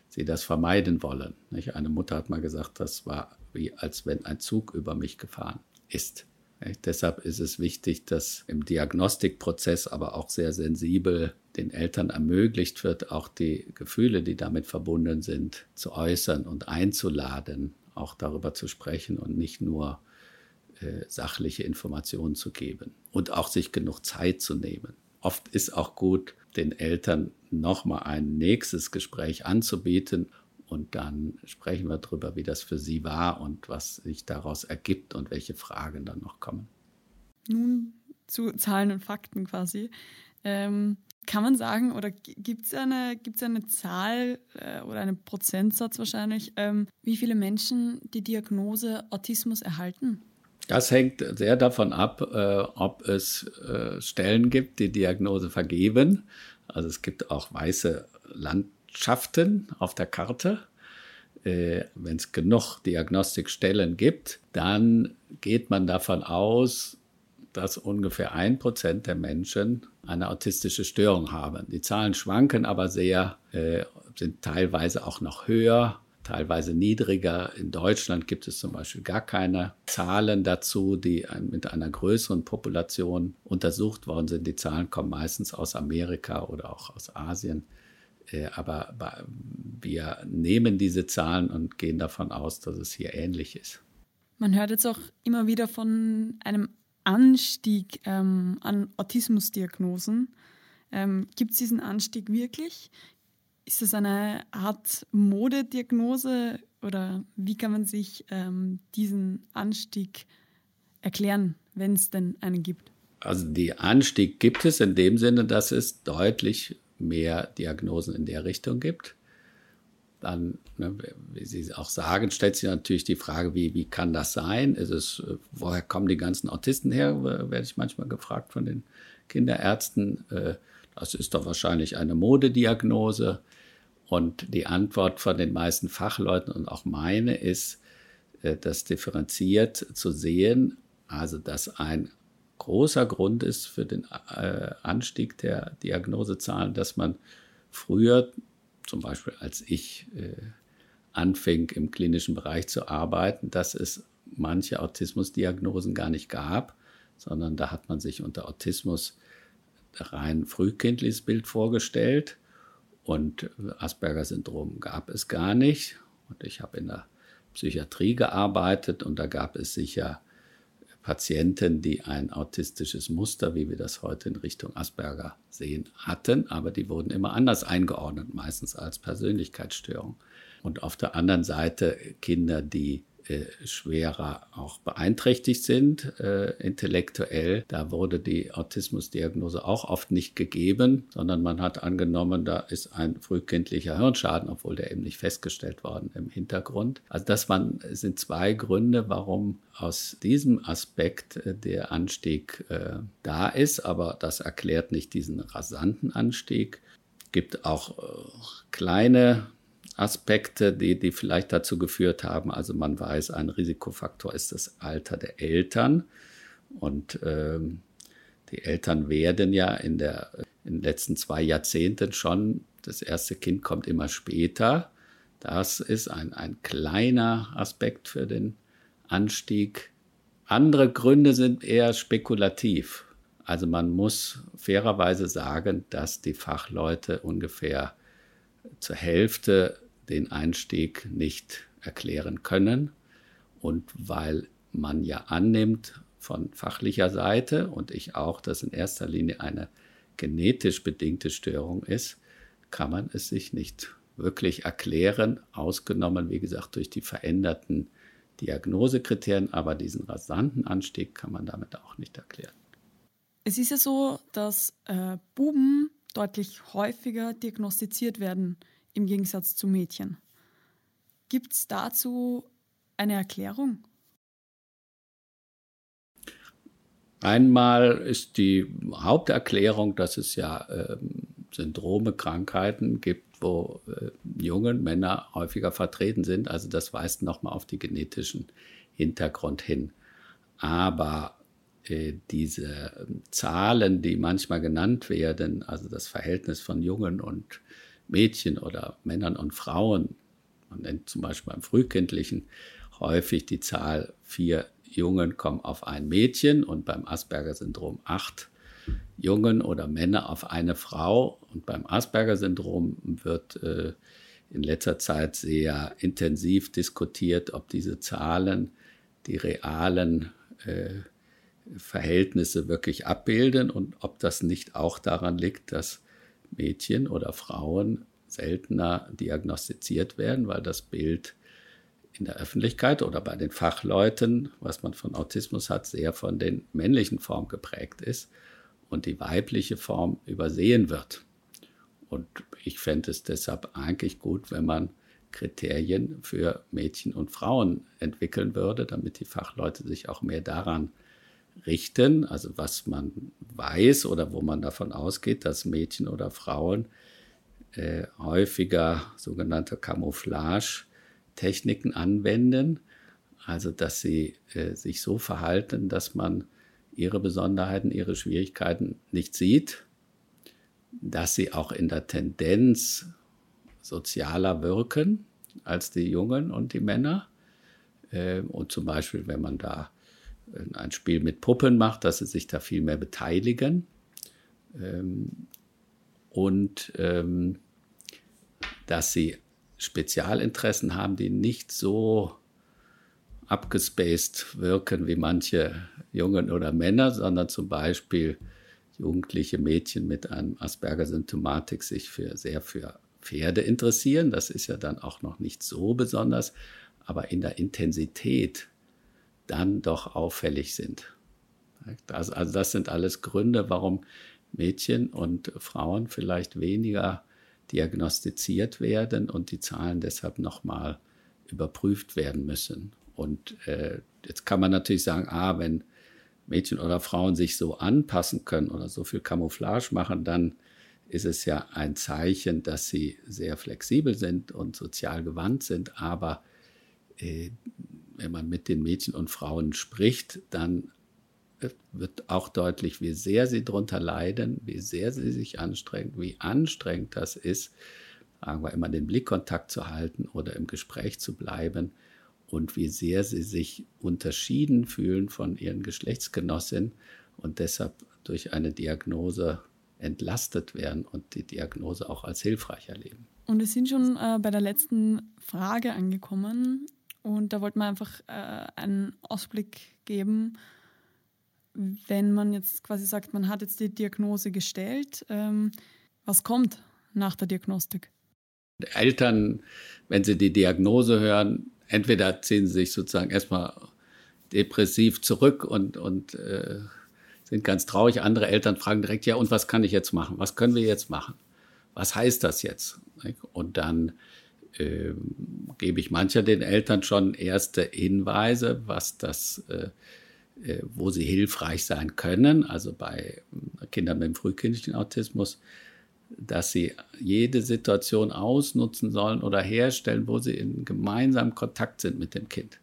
sie das vermeiden wollen. Nicht? Eine Mutter hat mal gesagt, das war wie als wenn ein Zug über mich gefahren ist. Nicht? Deshalb ist es wichtig, dass im Diagnostikprozess aber auch sehr sensibel den Eltern ermöglicht wird, auch die Gefühle, die damit verbunden sind, zu äußern und einzuladen, auch darüber zu sprechen und nicht nur äh, sachliche Informationen zu geben und auch sich genug Zeit zu nehmen. Oft ist auch gut, den Eltern nochmal ein nächstes Gespräch anzubieten und dann sprechen wir darüber, wie das für sie war und was sich daraus ergibt und welche Fragen dann noch kommen. Nun zu Zahlen und Fakten quasi. Ähm, kann man sagen, oder gibt es eine, gibt's eine Zahl äh, oder einen Prozentsatz wahrscheinlich, ähm, wie viele Menschen die Diagnose Autismus erhalten? Das hängt sehr davon ab, äh, ob es äh, Stellen gibt, die Diagnose vergeben. Also es gibt auch weiße Landschaften auf der Karte. Wenn es genug Diagnostikstellen gibt, dann geht man davon aus, dass ungefähr ein Prozent der Menschen eine autistische Störung haben. Die Zahlen schwanken aber sehr, äh, sind teilweise auch noch höher teilweise niedriger. In Deutschland gibt es zum Beispiel gar keine Zahlen dazu, die mit einer größeren Population untersucht worden sind. Die Zahlen kommen meistens aus Amerika oder auch aus Asien. Äh, aber wir nehmen diese Zahlen und gehen davon aus, dass es hier ähnlich ist. Man hört jetzt auch immer wieder von einem Anstieg ähm, an Autismusdiagnosen. Ähm, Gibt es diesen Anstieg wirklich? Ist das eine Art Modediagnose? oder wie kann man sich ähm, diesen Anstieg erklären, wenn es denn einen gibt? Also die Anstieg gibt es in dem Sinne, dass es deutlich mehr Diagnosen in der Richtung gibt. Dann, ne, wie Sie auch sagen, stellt sich natürlich die Frage, wie, wie kann das sein? Ist es, woher kommen die ganzen Autisten her? Werde ich manchmal gefragt von den Kinderärzten. Äh, das ist doch wahrscheinlich eine Modediagnose. Und die Antwort von den meisten Fachleuten und auch meine ist, äh, das differenziert zu sehen, also dass ein großer Grund ist für den äh, Anstieg der Diagnosezahlen, dass man früher, zum Beispiel als ich äh, anfing im klinischen Bereich zu arbeiten, dass es manche Autismusdiagnosen gar nicht gab, sondern da hat man sich unter Autismus rein frühkindliches Bild vorgestellt und Asperger-Syndrom gab es gar nicht. Und ich habe in der Psychiatrie gearbeitet und da gab es sicher Patienten, die ein autistisches Muster, wie wir das heute in Richtung Asperger sehen, hatten, aber die wurden immer anders eingeordnet, meistens als Persönlichkeitsstörung. Und auf der anderen Seite Kinder, die schwerer auch beeinträchtigt sind, äh, intellektuell. Da wurde die Autismusdiagnose auch oft nicht gegeben, sondern man hat angenommen, da ist ein frühkindlicher Hirnschaden, obwohl der eben nicht festgestellt worden im Hintergrund. Also das waren, sind zwei Gründe, warum aus diesem Aspekt äh, der Anstieg äh, da ist, aber das erklärt nicht diesen rasanten Anstieg. Es gibt auch äh, kleine Aspekte, die, die vielleicht dazu geführt haben. Also man weiß, ein Risikofaktor ist das Alter der Eltern. Und ähm, die Eltern werden ja in, der, in den letzten zwei Jahrzehnten schon, das erste Kind kommt immer später. Das ist ein, ein kleiner Aspekt für den Anstieg. Andere Gründe sind eher spekulativ. Also man muss fairerweise sagen, dass die Fachleute ungefähr zur Hälfte den Einstieg nicht erklären können. Und weil man ja annimmt von fachlicher Seite und ich auch, dass in erster Linie eine genetisch bedingte Störung ist, kann man es sich nicht wirklich erklären, ausgenommen, wie gesagt, durch die veränderten Diagnosekriterien, aber diesen rasanten Anstieg kann man damit auch nicht erklären. Es ist ja so, dass äh, Buben deutlich häufiger diagnostiziert werden im Gegensatz zu Mädchen. Gibt es dazu eine Erklärung? Einmal ist die Haupterklärung, dass es ja äh, Syndrome, Krankheiten gibt, wo äh, junge Männer häufiger vertreten sind. Also das weist nochmal auf die genetischen Hintergrund hin. Aber äh, diese ähm, Zahlen, die manchmal genannt werden, also das Verhältnis von Jungen und Mädchen oder Männern und Frauen, man nennt zum Beispiel beim Frühkindlichen häufig die Zahl vier Jungen kommen auf ein Mädchen und beim Asperger-Syndrom acht Jungen oder Männer auf eine Frau. Und beim Asperger-Syndrom wird äh, in letzter Zeit sehr intensiv diskutiert, ob diese Zahlen die realen äh, Verhältnisse wirklich abbilden und ob das nicht auch daran liegt, dass Mädchen oder Frauen seltener diagnostiziert werden, weil das Bild in der Öffentlichkeit oder bei den Fachleuten, was man von Autismus hat, sehr von den männlichen Formen geprägt ist und die weibliche Form übersehen wird. Und ich fände es deshalb eigentlich gut, wenn man Kriterien für Mädchen und Frauen entwickeln würde, damit die Fachleute sich auch mehr daran richten, also was man weiß oder wo man davon ausgeht, dass Mädchen oder Frauen äh, häufiger sogenannte Camouflage-Techniken anwenden, also dass sie äh, sich so verhalten, dass man ihre Besonderheiten, ihre Schwierigkeiten nicht sieht, dass sie auch in der Tendenz sozialer wirken als die Jungen und die Männer. Äh, und zum Beispiel, wenn man da ein Spiel mit Puppen macht, dass sie sich da viel mehr beteiligen. Ähm, und ähm, dass sie Spezialinteressen haben, die nicht so abgespaced wirken wie manche Jungen oder Männer, sondern zum Beispiel jugendliche Mädchen mit einem Asperger-Symptomatik sich für, sehr für Pferde interessieren. Das ist ja dann auch noch nicht so besonders, aber in der Intensität dann doch auffällig sind. Also das sind alles Gründe, warum Mädchen und Frauen vielleicht weniger diagnostiziert werden und die Zahlen deshalb nochmal überprüft werden müssen. Und äh, jetzt kann man natürlich sagen, ah, wenn Mädchen oder Frauen sich so anpassen können oder so viel Camouflage machen, dann ist es ja ein Zeichen, dass sie sehr flexibel sind und sozial gewandt sind. Aber äh, wenn man mit den Mädchen und Frauen spricht, dann wird auch deutlich, wie sehr sie darunter leiden, wie sehr sie sich anstrengen, wie anstrengend das ist, sagen wir immer den Blickkontakt zu halten oder im Gespräch zu bleiben und wie sehr sie sich unterschieden fühlen von ihren Geschlechtsgenossinnen und deshalb durch eine Diagnose entlastet werden und die Diagnose auch als hilfreich erleben. Und wir sind schon äh, bei der letzten Frage angekommen und da wollten wir einfach äh, einen Ausblick geben wenn man jetzt quasi sagt, man hat jetzt die Diagnose gestellt, ähm, was kommt nach der Diagnostik? Eltern, wenn sie die Diagnose hören, entweder ziehen sie sich sozusagen erstmal depressiv zurück und, und äh, sind ganz traurig. Andere Eltern fragen direkt, ja, und was kann ich jetzt machen? Was können wir jetzt machen? Was heißt das jetzt? Und dann äh, gebe ich mancher den Eltern schon erste Hinweise, was das äh, äh, wo sie hilfreich sein können, also bei Kindern mit dem frühkindlichen Autismus, dass sie jede Situation ausnutzen sollen oder herstellen, wo sie in gemeinsamem Kontakt sind mit dem Kind.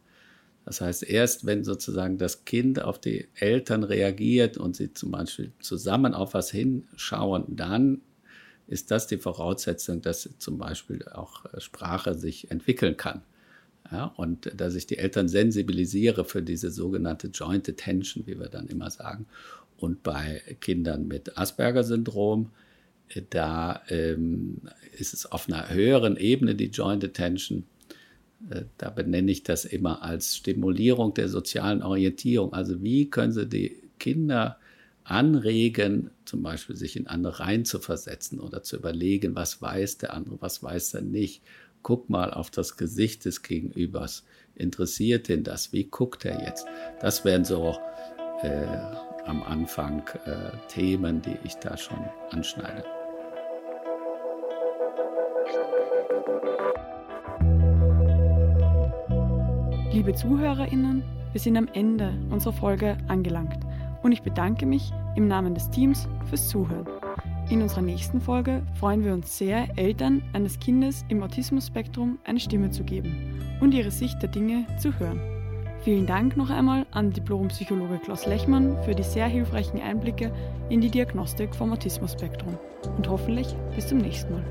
Das heißt, erst wenn sozusagen das Kind auf die Eltern reagiert und sie zum Beispiel zusammen auf was hinschauen, dann ist das die Voraussetzung, dass zum Beispiel auch Sprache sich entwickeln kann. Ja, und dass ich die Eltern sensibilisiere für diese sogenannte Joint Attention, wie wir dann immer sagen. Und bei Kindern mit Asperger-Syndrom, äh, da ähm, ist es auf einer höheren Ebene die Joint Attention. Äh, da benenne ich das immer als Stimulierung der sozialen Orientierung. Also wie können Sie die Kinder anregen, zum Beispiel sich in andere reinzuversetzen oder zu überlegen, was weiß der andere, was weiß er nicht guck mal auf das Gesicht des Gegenübers. Interessiert ihn das? Wie guckt er jetzt? Das wären so äh, am Anfang äh, Themen, die ich da schon anschneide. Liebe ZuhörerInnen, wir sind am Ende unserer Folge angelangt und ich bedanke mich im Namen des Teams fürs Zuhören. In unserer nächsten Folge freuen wir uns sehr, Eltern eines Kindes im Autismus-Spektrum eine Stimme zu geben und ihre Sicht der Dinge zu hören. Vielen Dank noch einmal an Diplompsychologe Klaus Lechmann für die sehr hilfreichen Einblicke in die Diagnostik vom Autismus-Spektrum und hoffentlich bis zum nächsten Mal.